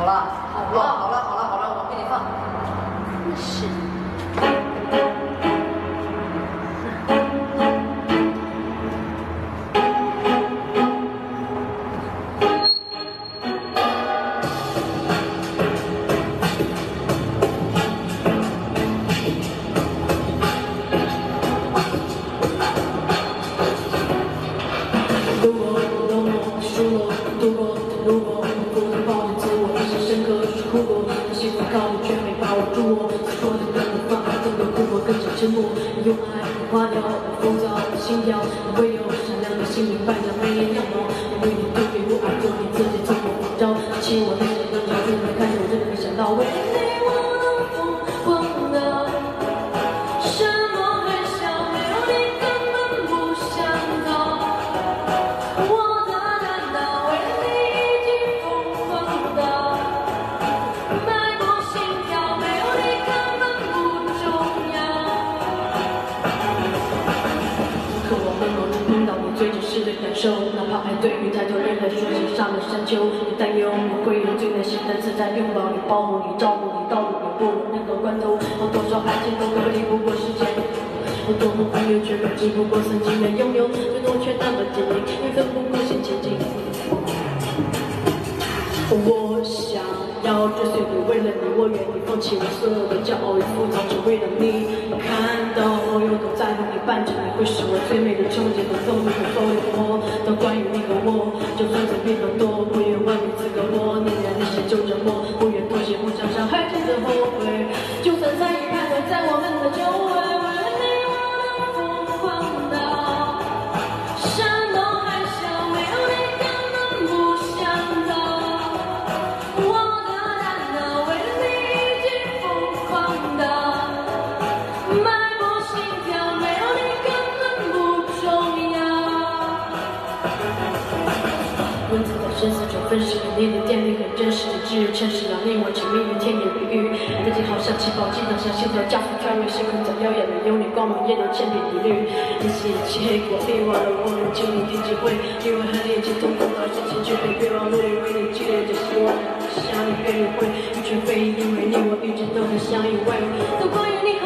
好了，好了，好了，好了，好了，我给你放。真是。沉默，用爱花掉我浮躁的心跳，唯有善良的心明白着每一秒钟。我为你对比我爱做你自己从不仿照，亲我的眼让你真的看着我真的没想到，为你我上了山丘。你担忧我会用最耐心的姿态拥抱你、保护你、照顾你，到路有过任何关头，好多少爱情都可抵不过时间。我多么忽略，却又抵不过曾经的拥有，最终却那么坚定，也奋不顾身前进。我想要追随你，为了你，我愿意放弃我所有的骄傲与浮躁，只为了你看到我有多在乎你，伴着你会是我最美的憧憬和动力和所有我都关于你和我，就算怎变生死中分饰你的电力很真实的治愈，城市让令我沉迷于甜言蜜语。自己好像起跑器，当下心跳加速跳跃，星空在耀眼的有你光芒，也都千篇一律。你是一起黑过，别忘了我能经第几回，因为很年轻，痛苦到失去却被别忘努力为你激烈着希望，想你别理会，一群非，因为你我一直都很相依为，都关于你。